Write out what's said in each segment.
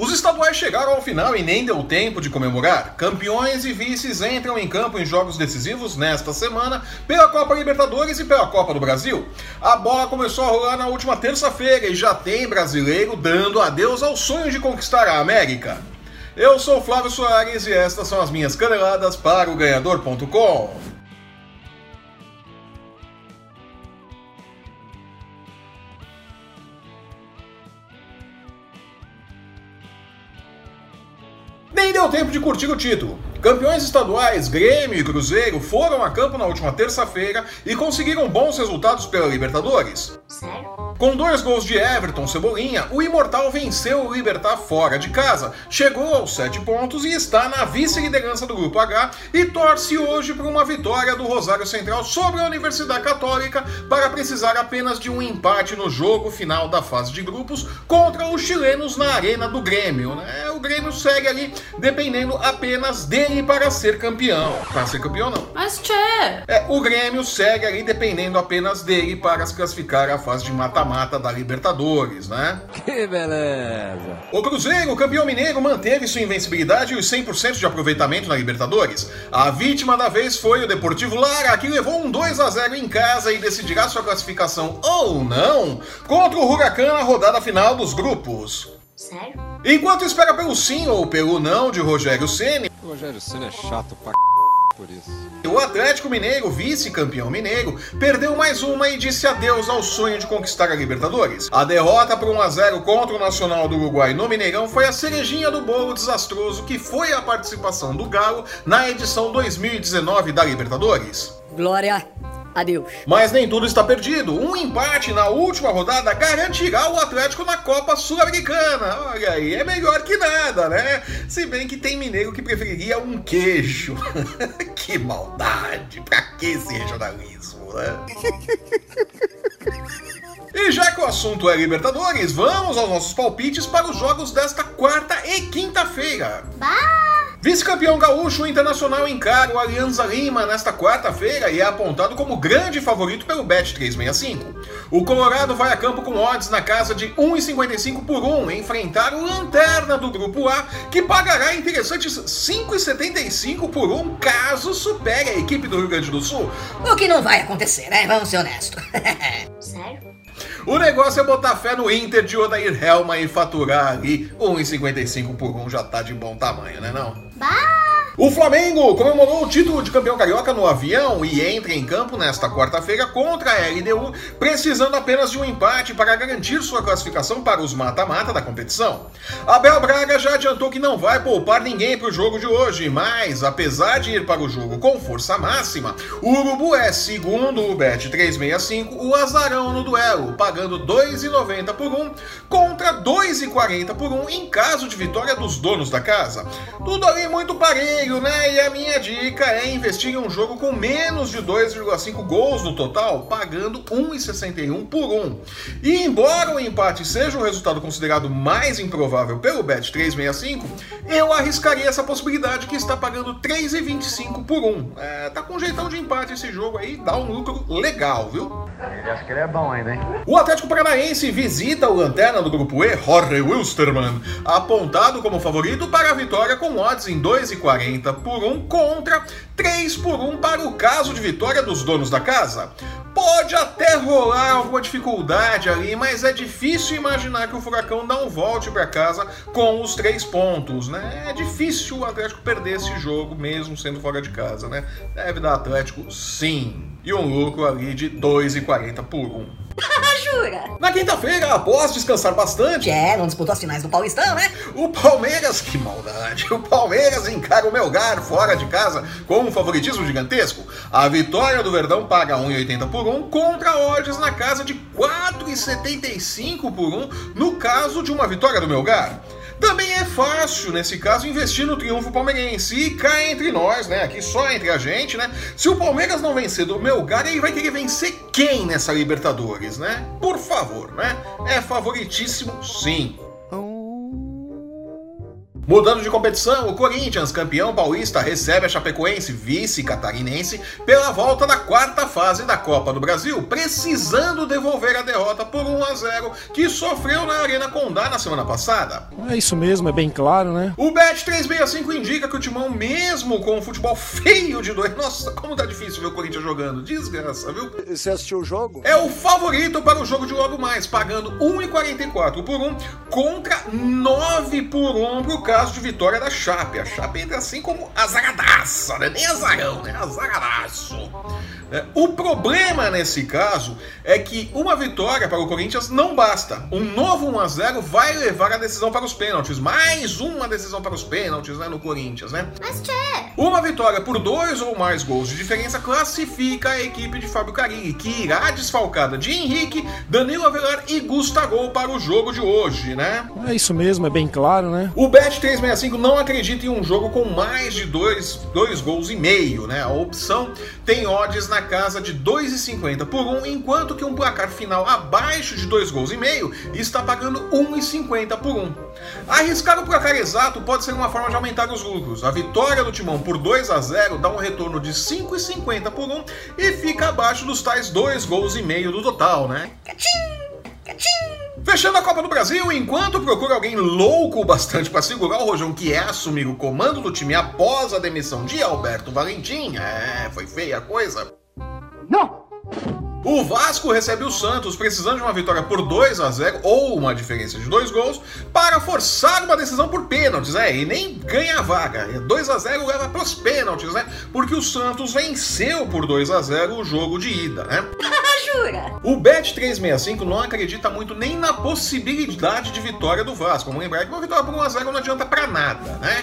Os estaduais chegaram ao final e nem deu tempo de comemorar. Campeões e vices entram em campo em jogos decisivos nesta semana pela Copa Libertadores e pela Copa do Brasil. A bola começou a rolar na última terça-feira e já tem brasileiro dando adeus ao sonho de conquistar a América. Eu sou Flávio Soares e estas são as minhas caneladas para o ganhador.com. tempo de curtir o título. Campeões estaduais, Grêmio e Cruzeiro foram a campo na última terça-feira e conseguiram bons resultados pela Libertadores. Sério? Com dois gols de Everton Cebolinha, o Imortal venceu o Libertar fora de casa, chegou aos sete pontos e está na vice-liderança do Grupo H e torce hoje por uma vitória do Rosário Central sobre a Universidade Católica para precisar apenas de um empate no jogo final da fase de grupos contra os chilenos na Arena do Grêmio. Né? O Grêmio segue ali dependendo apenas dele para ser campeão. Para ser campeão, não. Mas, tchê! É, o Grêmio segue ali dependendo apenas dele para se classificar à fase de mata-mata da Libertadores, né? Que beleza! O Cruzeiro, campeão mineiro, manteve sua invencibilidade e os 100% de aproveitamento na Libertadores. A vítima da vez foi o Deportivo Lara, que levou um 2 a 0 em casa e decidirá sua classificação ou não contra o Huracan na rodada final dos grupos. Sério? Enquanto espera pelo sim ou pelo não de Rogério Ceni, O Rogério Senna é chato pra c... por isso. o Atlético Mineiro, vice-campeão mineiro, perdeu mais uma e disse adeus ao sonho de conquistar a Libertadores. A derrota por 1 a 0 contra o Nacional do Uruguai no Mineirão foi a cerejinha do bolo desastroso que foi a participação do Galo na edição 2019 da Libertadores. Glória a Deus. Mas nem tudo está perdido. Um empate na última rodada garantirá o Atlético na Copa Sul-Americana. Olha aí, é melhor que nada, né? Se bem que tem mineiro que preferiria um queijo. que maldade! Pra que esse regionalismo, né? E já que o assunto é Libertadores, vamos aos nossos palpites para os jogos desta quarta e quinta-feira. Vice-campeão gaúcho o Internacional encara o Alianza Lima nesta quarta-feira e é apontado como grande favorito pelo Bet 365. O Colorado vai a campo com odds na casa de 1,55 por 1, enfrentar o Lanterna do Grupo A, que pagará interessantes 5,75 por 1 caso supere a equipe do Rio Grande do Sul. O que não vai acontecer, né? Vamos ser honestos. Sério? O negócio é botar fé no Inter de Odair Helma e faturar ali 1,55 por 1 já tá de bom tamanho, né não? 拜。O Flamengo comemorou o título de campeão carioca no avião e entra em campo nesta quarta-feira contra a LDU, precisando apenas de um empate para garantir sua classificação para os mata-mata da competição. Abel Braga já adiantou que não vai poupar ninguém para o jogo de hoje, mas apesar de ir para o jogo com força máxima, o Urubu é, segundo o Bet 365, o azarão no duelo, pagando 2,90 por um contra 2,40 por um em caso de vitória dos donos da casa. Tudo ali muito parelho, né? E a minha dica é investir em um jogo com menos de 2,5 gols no total, pagando 1,61 por 1. E embora o empate seja um resultado considerado mais improvável pelo Bet 365, eu arriscaria essa possibilidade que está pagando 3,25 por 1. É, tá com jeitão de empate esse jogo aí, dá um lucro legal, viu? Ele acha que ele é bom ainda, hein? O Atlético Paranaense visita o lanterna do grupo E, Jorge Wilstermann, apontado como favorito para a vitória com odds em 2,40 por 1 contra 3 por 1 para o caso de vitória dos donos da casa. Pode até rolar alguma dificuldade ali, mas é difícil imaginar que o Furacão não volte para casa com os três pontos, né? É difícil o Atlético perder esse jogo mesmo sendo fora de casa, né? Deve dar Atlético sim. E um lucro ali de 2,40 por 1. Jura? Na quinta-feira, após descansar bastante, É, não disputou as finais do Paulistão, né? o Palmeiras, que maldade, o Palmeiras encara o Melgar fora de casa com um favoritismo gigantesco. A vitória do Verdão paga 1,80 por 1 contra odds na casa de 4,75 por 1 no caso de uma vitória do Melgar. Também é fácil, nesse caso, investir no triunfo palmeirense. E cá entre nós, né? Aqui só entre a gente, né? Se o Palmeiras não vencer do Melgar, ele vai querer vencer quem nessa Libertadores, né? Por favor, né? É favoritíssimo, sim. Mudando de competição, o Corinthians, campeão paulista, recebe a Chapecoense, vice catarinense, pela volta da quarta fase da Copa do Brasil, precisando devolver a derrota por 1 a 0 que sofreu na Arena Condá na semana passada. É isso mesmo, é bem claro, né? O Bet 365 indica que o Timão, mesmo com um futebol feio de dois, nossa, como tá difícil ver o Corinthians jogando, desgraça, viu? Você assistiu o jogo? É o favorito para o jogo de logo mais, pagando 1,44 por 1 contra 9 por 1 pro caso de vitória da Chape. A Chape entra assim como azaradaça, né? Nem azarão, né? Azaradaço. É, o problema nesse caso é que uma vitória para o Corinthians não basta. Um novo 1 a 0 vai levar a decisão para os pênaltis. Mais uma decisão para os pênaltis, né, no Corinthians, né? Mas tchê, Uma vitória por dois ou mais gols de diferença classifica a equipe de Fábio Carilli, que irá desfalcada de Henrique, Danilo Avelar e Gustavo para o jogo de hoje, né? É isso mesmo, é bem claro, né? O Bet365 não acredita em um jogo com mais de dois, dois gols e meio, né? A opção tem odds na casa de 2,50 por um, enquanto que um placar final abaixo de dois gols e meio está pagando 1,50 por um. Arriscar o placar exato pode ser uma forma de aumentar os lucros. A vitória do Timão por 2 a 0 dá um retorno de 5,50 por um e fica abaixo dos tais dois gols e meio do total, né? Fechando a Copa do Brasil, enquanto procura alguém louco bastante para segurar o Rojão, que é assumir o comando do time após a demissão de Alberto Valentim, é, foi feia a coisa. Não! O Vasco recebe o Santos precisando de uma vitória por 2 a 0 ou uma diferença de dois gols para forçar uma decisão por pênaltis, é, e nem ganha a vaga. 2 a 0 leva para os pênaltis, né? Porque o Santos venceu por 2 a 0 o jogo de ida, né? Jura? O Bet365 não acredita muito nem na possibilidade de vitória do Vasco. Vamos lembrar que uma vitória por 1x0 não adianta pra nada, né?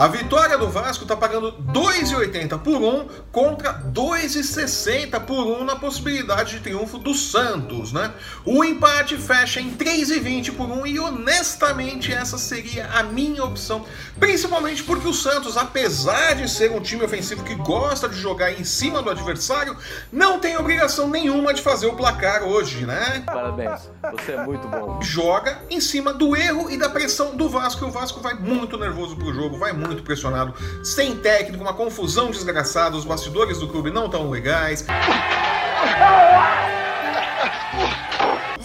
A vitória do Vasco tá pagando 2,80 por 1 contra 2,60 por 1 na possibilidade de triunfo do Santos, né? O empate fecha em 3,20 por 1 e honestamente essa seria a minha opção, principalmente porque o Santos, apesar de ser um time ofensivo que gosta de jogar em cima do adversário, não tem obrigação nenhuma de fazer o placar hoje, né? Parabéns, você é muito bom. Joga em cima do erro e da pressão do Vasco. E o Vasco vai muito nervoso pro jogo, vai muito pressionado, sem técnico, uma confusão desgraçada. Os bastidores do clube não tão legais.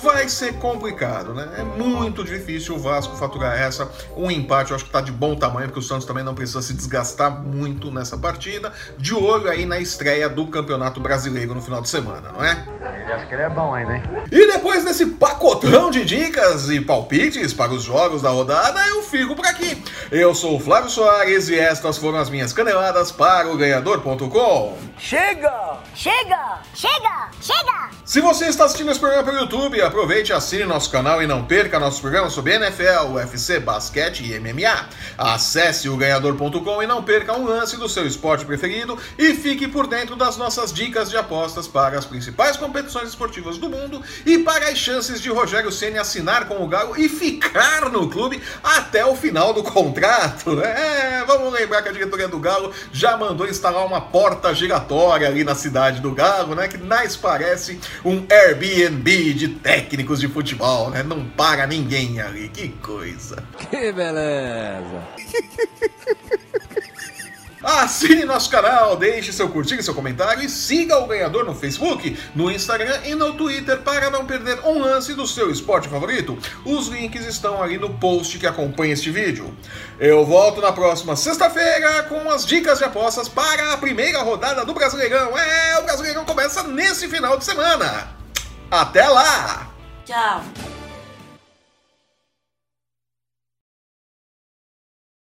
Vai ser complicado, né? É muito difícil o Vasco faturar essa. Um empate eu acho que tá de bom tamanho, porque o Santos também não precisa se desgastar muito nessa partida. De olho aí na estreia do Campeonato Brasileiro no final de semana, não é? Ele acha que ele é bom ainda, hein? E depois desse pacotão de dicas e palpites para os jogos da rodada, eu fico por aqui. Eu sou o Flávio Soares e estas foram as minhas caneladas para o ganhador.com. Chega! chega, chega, chega! Se você está assistindo esse programa pelo YouTube, aproveite assine nosso canal e não perca nossos programas sobre NFL, UFC, basquete e MMA. Acesse o ganhador.com e não perca um lance do seu esporte preferido e fique por dentro das nossas dicas de apostas para as principais competições esportivas do mundo e para as chances de Rogério Ceni assinar com o Galo e ficar no clube até o final do contrato. É, vamos lembrar que a diretoria do Galo já mandou instalar uma porta giratória ali na cidade do Galo, né, que mais parece um Airbnb de técnicos de futebol, né? Não para ninguém ali. Que coisa. Que beleza. Assine nosso canal, deixe seu curtir seu comentário e siga o ganhador no Facebook, no Instagram e no Twitter para não perder um lance do seu esporte favorito. Os links estão ali no post que acompanha este vídeo. Eu volto na próxima sexta-feira com as dicas de apostas para a primeira rodada do Brasileirão. É, o Brasileirão começa nesse final de semana. Até lá! Tchau.